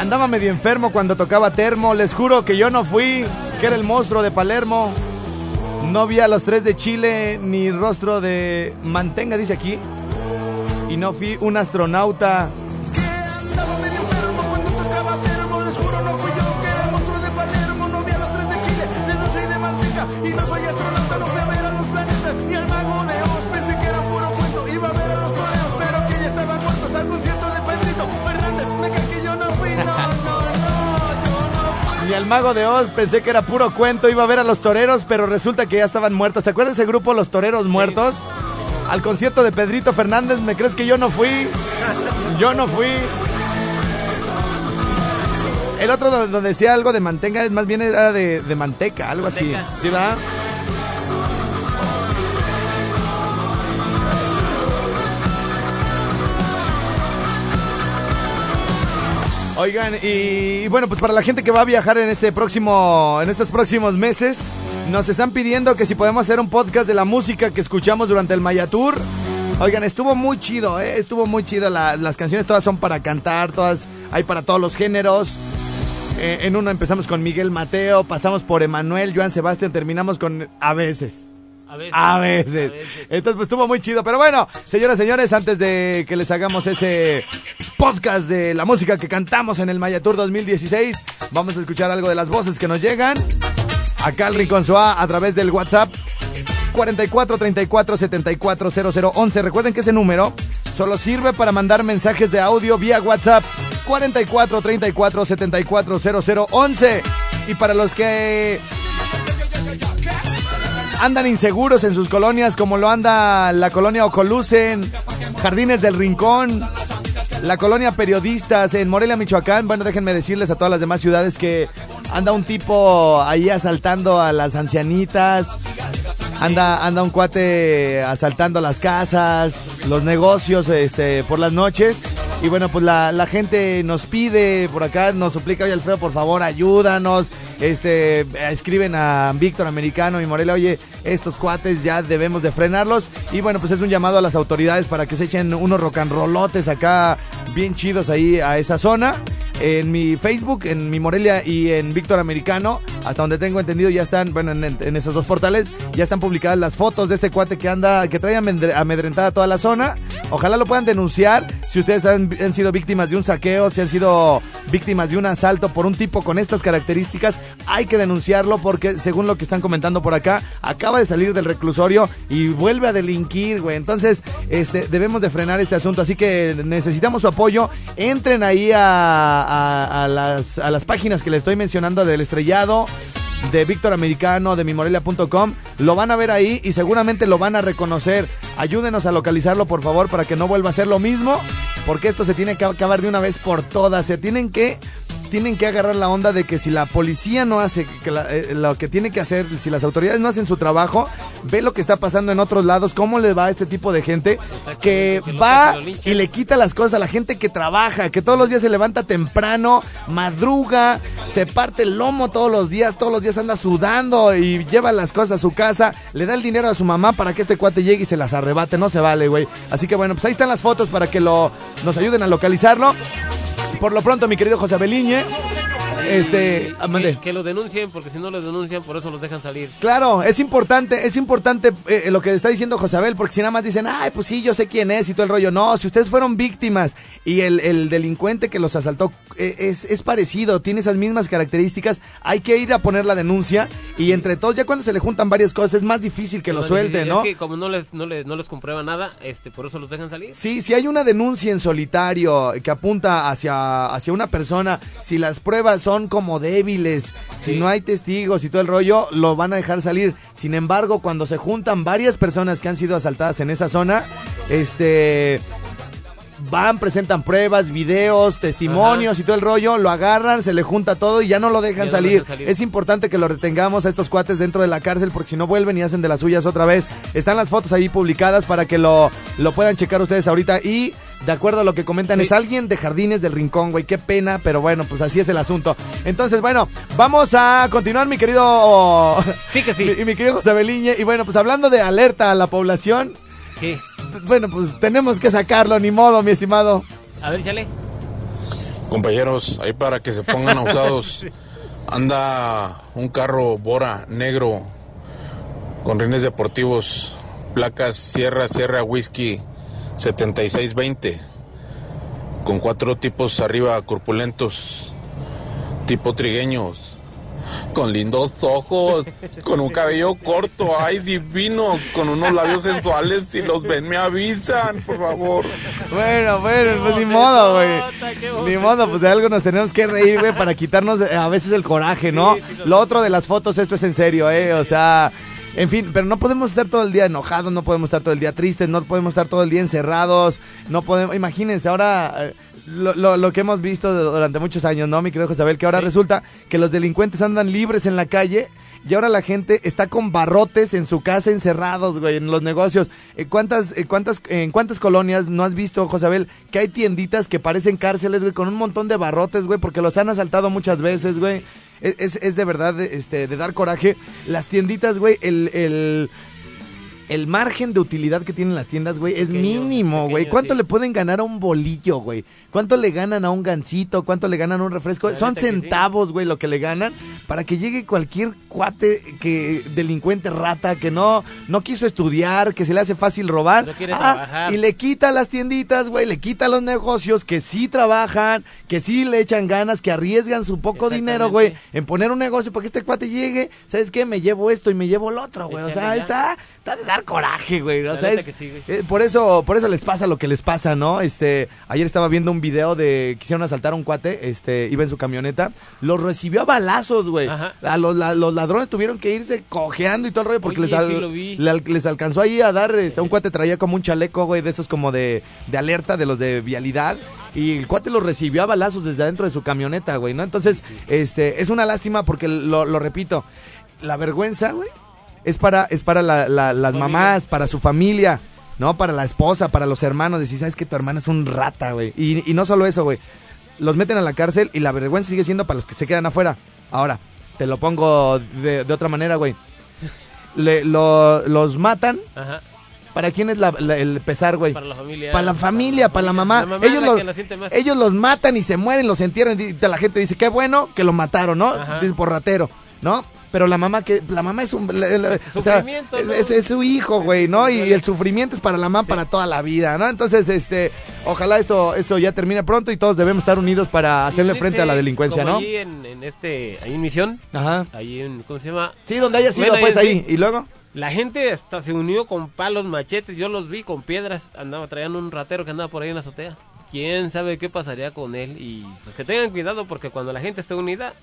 Andaba medio enfermo cuando tocaba termo. Les juro que yo no fui, que era el monstruo de Palermo. No vi a los tres de Chile ni rostro de mantenga, dice aquí. Y no fui un astronauta. Ni al mago de Oz, pensé que era puro cuento. Iba a ver a los toreros, pero resulta que ya estaban muertos. ¿Te acuerdas de ese grupo, Los Toreros Muertos? Al concierto de Pedrito Fernández, ¿me crees que yo no fui? Yo no fui. El otro donde decía algo de mantenga, es más bien era de, de manteca, algo así. ¿Sí va? Oigan, y, bueno, pues para la gente que va a viajar en este próximo, en estos próximos meses, nos están pidiendo que si podemos hacer un podcast de la música que escuchamos durante el Maya Tour. Oigan, estuvo muy chido, ¿eh? estuvo muy chido. La- las canciones todas son para cantar, todas hay para todos los géneros. Eh, en uno empezamos con Miguel Mateo, pasamos por Emanuel, Joan Sebastián, terminamos con A veces. A veces. A veces. A veces. Entonces, pues estuvo muy chido. Pero bueno, señoras y señores, antes de que les hagamos ese podcast de la música que cantamos en el Maya Tour 2016, vamos a escuchar algo de las voces que nos llegan. Acá al Rincón Suá a través del WhatsApp 44 34 74 00 11. Recuerden que ese número solo sirve para mandar mensajes de audio vía WhatsApp 44 34 74 00 11. Y para los que andan inseguros en sus colonias, como lo anda la colonia Ocolucen, Jardines del Rincón, la colonia Periodistas en Morelia, Michoacán. Bueno, déjenme decirles a todas las demás ciudades que anda un tipo ahí asaltando a las ancianitas. Anda, anda un cuate asaltando las casas, los negocios este, por las noches. Y bueno, pues la, la gente nos pide por acá, nos suplica, oye Alfredo, por favor, ayúdanos. Este, escriben a Víctor Americano y Morelia, oye, estos cuates ya debemos de frenarlos. Y bueno, pues es un llamado a las autoridades para que se echen unos rollotes acá bien chidos ahí a esa zona. En mi Facebook, en mi Morelia y en Víctor Americano, hasta donde tengo entendido, ya están, bueno, en, en esos dos portales, ya están publicadas las fotos de este cuate que anda, que trae amedre- amedrentada toda la zona. Ojalá lo puedan denunciar si ustedes han, han sido víctimas de un saqueo, si han sido víctimas de un asalto por un tipo con estas características, hay que denunciarlo porque según lo que están comentando por acá, acaba de salir del reclusorio y vuelve a delinquir, güey. Entonces, este, debemos de frenar este asunto, así que necesitamos su apoyo. Entren ahí a, a- las, a las páginas que les estoy mencionando del estrellado de Víctor Americano, de mimorelia.com. Lo van a ver ahí y seguramente lo van a reconocer. Ayúdenos a localizarlo, por favor, para que no vuelva a ser lo mismo. porque esto se tiene que acabar de una vez por todas. Se tienen que tienen que agarrar la onda de que si la policía no hace que la- eh, lo que tiene que hacer, si las autoridades no hacen su trabajo, ve lo que está pasando en otros lados, cómo le va a este tipo de gente que que va y le quita las cosas a la gente que trabaja, que todos los días se levanta temprano, madruga, se parte el lomo todos los días, todos los días anda sudando y lleva las cosas a su casa, le da el dinero a su mamá para que este cuate llegue y se las arrebate, no se vale, güey. Así que bueno, pues ahí están las fotos para que lo nos ayuden a localizarlo. Por lo pronto, mi querido José Beliñe, este. Que, que lo denuncien, porque si no lo denuncian, por eso los dejan salir. Claro, es importante, es importante eh, lo que está diciendo Josabel, porque si nada más dicen, ay, pues sí, yo sé quién es y todo el rollo. No, si ustedes fueron víctimas y el, el delincuente que los asaltó eh, es, es parecido, tiene esas mismas características, hay que ir a poner la denuncia y entre todos, ya cuando se le juntan varias cosas, es más difícil que lo suelten. ¿no? Es que como no les, no les, no les comprueba nada, este, por eso los dejan salir. Sí, si hay una denuncia en solitario que apunta hacia, hacia una persona, si las pruebas son como débiles, si no hay testigos y todo el rollo, lo van a dejar salir. Sin embargo, cuando se juntan varias personas que han sido asaltadas en esa zona, este van, presentan pruebas, videos, testimonios y todo el rollo, lo agarran, se le junta todo y ya no lo no dejan salir. Es importante que lo retengamos a estos cuates dentro de la cárcel porque si no vuelven y hacen de las suyas otra vez. Están las fotos ahí publicadas para que lo, lo puedan checar ustedes ahorita y de acuerdo a lo que comentan Sí. es alguien de Jardines del Rincón, güey, qué pena, pero bueno, pues así es el asunto. Entonces, bueno, vamos a continuar mi querido Sí que sí. mi, mi querido José Beliñe y bueno, pues hablando de alerta a la población, ¿Qué? bueno, pues tenemos que sacarlo, ni modo, mi estimado. A ver, chale. Compañeros, ahí para que se pongan usados, anda un carro Bora negro con rines deportivos, placas Sierra, Sierra Whisky 7620, con cuatro tipos arriba corpulentos, tipo trigueños, con lindos ojos, con un cabello corto, ay divinos, con unos labios sensuales, si los ven me avisan, por favor. Bueno, bueno, pues ni modo, güey. Ni modo, pues de algo nos tenemos que reír, güey, para quitarnos a veces el coraje, ¿no? Sí, sí, lo Lo otro de las fotos, esto es en serio, ¿eh? O sea, en fin, pero no podemos estar todo el día enojados, no podemos estar todo el día tristes, no podemos estar todo el día encerrados, no podemos, imagínense, ahora eh, lo, lo- lo que hemos visto durante muchos años, ¿no, mi querido Josabel? Que ahora Sí. resulta que los delincuentes andan libres en la calle y ahora la gente está con barrotes en su casa encerrados, güey, en los negocios. Eh, ¿Cuántas, eh, cuántas, ¿En cuántas colonias no has visto, Josabel, que hay tienditas que parecen cárceles, güey, con un montón de barrotes, güey, porque los han asaltado muchas veces, güey? Es, es- de verdad este, de dar coraje. Las tienditas, güey, el, el, el margen de utilidad que tienen las tiendas, güey, es mínimo, güey. ¿Cuánto sí. le pueden ganar a un bolillo, güey? ¿Cuánto le ganan a un gancito? ¿Cuánto le ganan a un refresco? La Son sí. centavos, güey, lo que le ganan para que llegue cualquier cuate que delincuente rata que no no quiso estudiar, que se le hace fácil robar. No quiere Ah, trabajar. y le quita las tienditas, güey, le quita los negocios que sí trabajan, que sí le echan ganas, que arriesgan su poco dinero, güey, en poner un negocio para que este cuate llegue, ¿sabes qué? Me llevo esto y me llevo el otro, güey. O sea, está, está dar coraje, güey. O La sea, neta es- que sí, güey. eh, por eso, por eso les pasa lo que les pasa, ¿no? Este, ayer estaba viendo un video de quisieron asaltar a un cuate, este, iba en su camioneta, los recibió a balazos, güey. Ajá. A los, la- los ladrones tuvieron que irse cojeando y todo el rollo porque Oye, les, al- sí lo vi. le al- les alcanzó ahí a dar, este, un cuate traía como un chaleco, güey, de esos como de, de alerta, de los de vialidad. Y el cuate los recibió a balazos desde adentro de su camioneta, güey, ¿no? Entonces, este, es una lástima porque lo, lo repito, la vergüenza, güey, es para, es para la- la- las Familia. mamás, para su familia, ¿no? Para la esposa, para los hermanos. Decir, sabes que tu hermano es un rata, güey. Y, y no solo eso, güey. Los meten a la cárcel y la vergüenza sigue siendo para los que se quedan afuera. Ahora, te lo pongo de, de otra manera, güey. Le- lo- los matan. Ajá. ¿Para quién es la- la- el pesar, güey? Para la familia. Para la familia, para la mamá. La mamá ellos, los, más. ellos los matan y se mueren, los entierran. Y la gente dice, qué bueno que lo mataron, ¿no? Dice por ratero, ¿no? Pero la mamá que la mamá es un la- la- o sea, Sufrimiento, es, ¿no? es- es su hijo, güey, ¿no? Y, el sufrimiento es para la mamá para toda la vida, ¿no? Entonces, este, ojalá esto esto ya termine pronto y todos debemos estar unidos para hacerle frente a la delincuencia, como ¿no? Ahí en, en este, ahí en Misión, Ajá. ahí en, ¿cómo se llama? Sí, donde haya sido, Bueno, pues ahí ahí. sí. Y luego, La gente hasta se unió con palos, machetes, yo los vi con piedras, andaba traían un ratero que andaba por ahí en la azotea. Quién sabe qué pasaría con él y pues que tengan cuidado porque cuando la gente esté unida,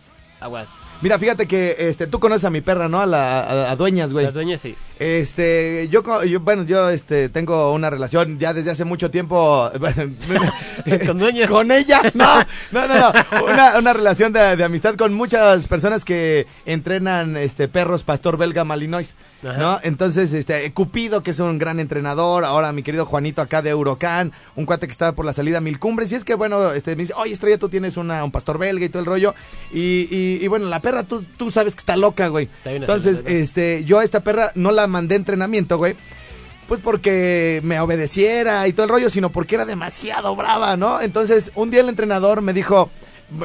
aguas. mira, fíjate que este tú conoces a mi perra, ¿no? A la a- a Dueñas, güey. La dueña sí. Este, yo, yo, bueno, yo este, tengo una relación ya desde hace mucho tiempo. Con ella, no, no, no, no. Una, una relación de, de amistad con muchas personas que entrenan este, perros pastor belga malinois, Ajá. ¿no? Entonces, este, Cupido, que es un gran entrenador, ahora mi querido Juanito acá de Eurocan, un cuate que estaba por la salida a Mil Cumbres, y es que, bueno, este, me dice, oye, Estrella, tú tienes una, un pastor belga y todo el rollo, y, y, y bueno, la perra, tú, tú sabes que está loca, güey. bien Entonces, este, yo a esta perra no la mandé entrenamiento, güey. Pues porque me obedeciera y todo el rollo, sino porque era demasiado brava, ¿no? Entonces, un día el entrenador me dijo,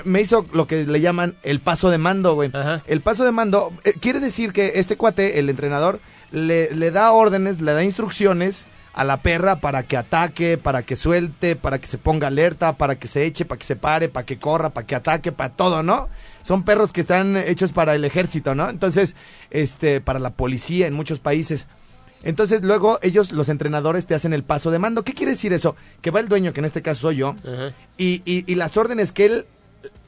me hizo lo que le llaman el paso de mando, güey. Ajá. El paso de mando eh, quiere decir que este cuate, el entrenador, le, le da órdenes, le da instrucciones a la perra para que ataque, para que suelte, para que se ponga alerta, para que se eche, para que se pare, para que corra, para que ataque, para todo, ¿no? Son perros que están hechos para el ejército, ¿no? Entonces, este, para la policía en muchos países. Entonces luego ellos, los entrenadores, te hacen el paso de mando. ¿Qué quiere decir eso? Que va el dueño, que en este caso soy yo, y, y- y las órdenes que él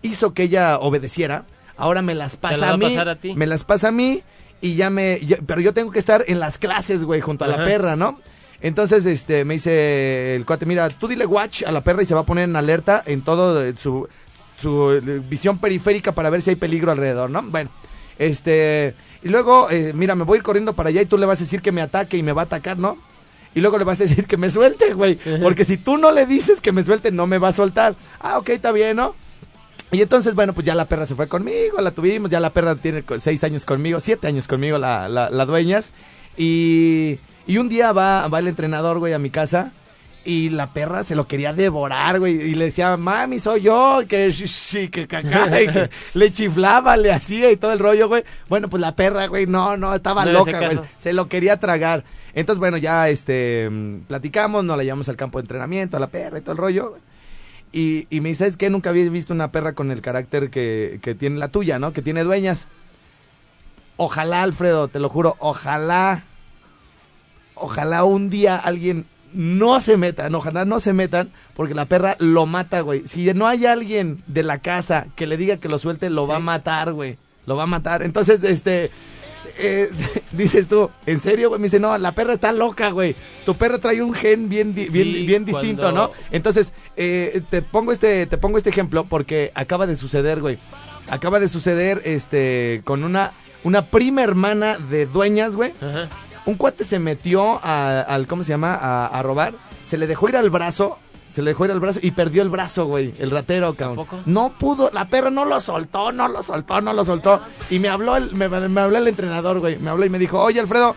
hizo que ella obedeciera, ahora me las pasa a mí. pasar a ti. Me las pasa a mí y ya me... ya- pero yo tengo que estar en las clases, güey, junto a la perra, ¿no? Entonces, este, me dice el cuate, mira, tú dile watch a la perra y se va a poner en alerta en todo eh, su, su eh, visión periférica para ver si hay peligro alrededor, ¿no? Bueno, este, y luego, eh, mira, me voy a ir corriendo para allá y tú le vas a decir que me ataque y me va a atacar, ¿no? Y luego le vas a decir que me suelte, güey. Porque si tú no le dices que me suelte, no me va a soltar. Ah, ok, está bien, ¿no? Y entonces, bueno, pues ya la perra se fue conmigo, la tuvimos, ya la perra tiene seis años conmigo, siete años conmigo, la, la, la dueñas. Y, y un día va, va el entrenador, güey, a mi casa. Y la perra se lo quería devorar, güey. Y le decía, mami, soy yo. Que sí, que caca. y que le chiflaba, le hacía y todo el rollo, güey. Bueno, pues la perra, güey, no, no, estaba No loca, güey. Se lo quería tragar. Entonces, bueno, ya este platicamos, nos la llevamos al campo de entrenamiento, a la perra y todo el rollo. Y, y me dice, ¿sabes qué? Nunca había visto una perra con el carácter que, que tiene la tuya, ¿no? Que tiene dueñas. Ojalá, Alfredo, te lo juro, ojalá, ojalá un día alguien no se metan, ojalá no se metan, porque la perra lo mata, güey. Si no hay alguien de la casa que le diga que lo suelte, lo va a matar, güey. Lo va a matar. Entonces, este, eh, dices tú, ¿en serio, güey? Me dice, no, la perra está loca, güey. Tu perra trae un gen bien, di- bien, Sí, bien distinto, cuando- ¿no? Entonces, eh, te pongo este, te pongo este ejemplo porque acaba de suceder, güey. Acaba de suceder, este, con una, una prima hermana de dueñas, güey. Ajá. Un cuate se metió a- al, ¿cómo se llama? A, a robar. Se le dejó ir al brazo. Se le dejó ir al brazo y perdió el brazo, güey. El ratero, cabrón. No pudo, la perra no lo soltó, no lo soltó, no lo soltó. Y me habló el, me, me habló el entrenador, güey. Me habló y me dijo, oye, Alfredo,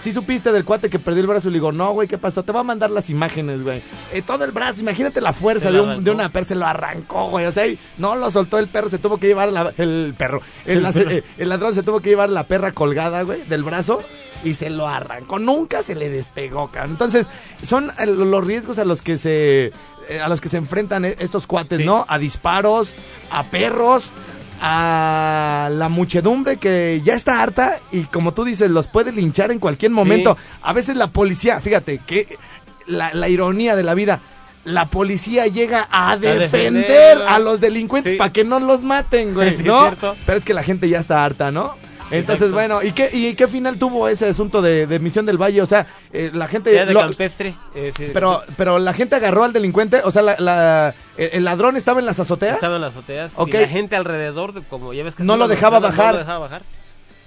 ¿sí supiste del cuate que perdió el brazo? Y le digo, no, güey, ¿qué pasó? Te voy a mandar las imágenes, güey. Eh, todo el brazo, imagínate la fuerza de, un- una perra, se lo arrancó, güey. O sea, no lo soltó el perro, se tuvo que llevar la- el perro. El, eh, el ladrón se tuvo que llevar la perra colgada, güey, del brazo. Y se lo arrancó, nunca se le despegó, cabrón. Entonces, son eh, los riesgos a los que se eh, a los que se enfrentan eh, estos cuates, Sí. ¿no? A disparos, a perros, a la muchedumbre que ya está harta y como tú dices, los puede linchar en cualquier momento. A veces la policía, fíjate, que la, la ironía de la vida, la policía llega a, defender defender, a los delincuentes sí. para que no los maten, güey, ¿no? Pero es que la gente ya está harta, ¿no? Entonces, Exacto. bueno, ¿y qué, ¿y qué final tuvo ese asunto de, de Misión del Valle? O sea, eh, la gente... Ya de lo- campestre. eh, sí, pero, pero la gente agarró al delincuente, o sea, la, la- el, el ladrón estaba en las azoteas. Estaba en las azoteas. Y la gente alrededor, de- como ya ves que No lo dejaba bajar. No lo dejaba bajar.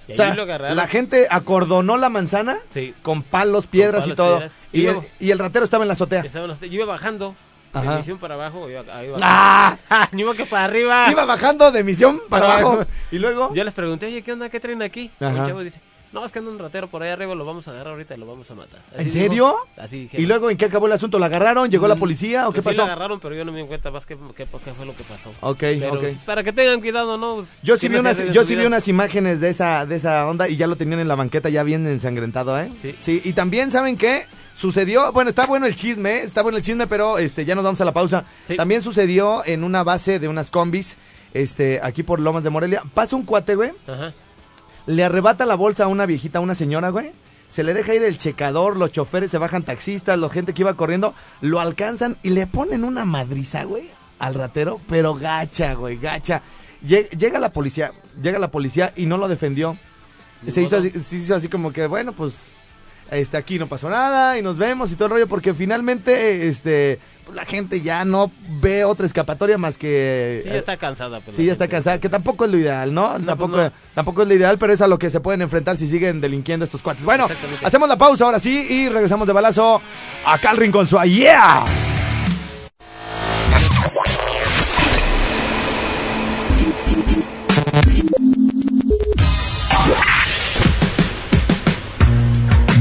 Y O sea, lo la gente acordonó la manzana Sí. con palos, piedras y palos, todo. piedras. Y, Y el, y el ratero estaba en la azotea. Estaban las- Yo iba bajando. Ajá. De misión para abajo. Iba, ahí iba. ¡Ah! Ni modo que para arriba. Iba bajando de misión para Para abajo. abajo. Y luego... Yo les pregunté, oye, ¿qué onda? ¿Qué traen aquí? Ajá. Un chavo dice, no, es que anda un ratero por ahí arriba, lo vamos a agarrar ahorita y lo vamos a matar. Así ¿En dijo. serio? Así dijeron. ¿Y luego en qué acabó el asunto? ¿La agarraron? ¿Llegó la Mm, policía o qué pues Sí, lo pasó? agarraron, pero yo no me di cuenta más qué, qué, qué fue lo que pasó. Ok, Pero, ok. pues, Para que tengan cuidado, ¿no? Pues, Yo sí ¿quién vi unas, yo sí vi unas imágenes de esa, de esa onda y ya lo tenían en la banqueta ya bien ensangrentado, ¿eh? Sí. y también, ¿saben qué? Sucedió, bueno, está bueno el chisme, ¿eh? está bueno el chisme, pero este ya nos vamos a la pausa. Sí. También sucedió en una base de unas combis, este, aquí por Lomas de Morelia. Pasa un cuate, güey, Ajá. le arrebata la bolsa a una viejita, a una señora, güey. Se le deja ir el checador, los choferes se bajan taxistas, la gente que iba corriendo, lo alcanzan y le ponen una madriza, güey, al ratero, pero gacha, güey, gacha. Lle- Llega la policía, llega la policía y no lo defendió. se hizo, así, se hizo así como que, bueno, pues este, aquí no pasó nada y nos vemos y todo el rollo, porque finalmente este, pues, la gente ya no ve otra escapatoria más que... Sí, ya está cansada. Pues, Sí, ya está cansada, que tampoco es lo ideal, ¿no? tampoco, pues no. tampoco es lo ideal, pero es a lo que se pueden enfrentar si siguen delinquiendo estos cuates. Bueno, hacemos la pausa ahora sí y regresamos de balazo acá al Rincón Suá. ¡Yeah!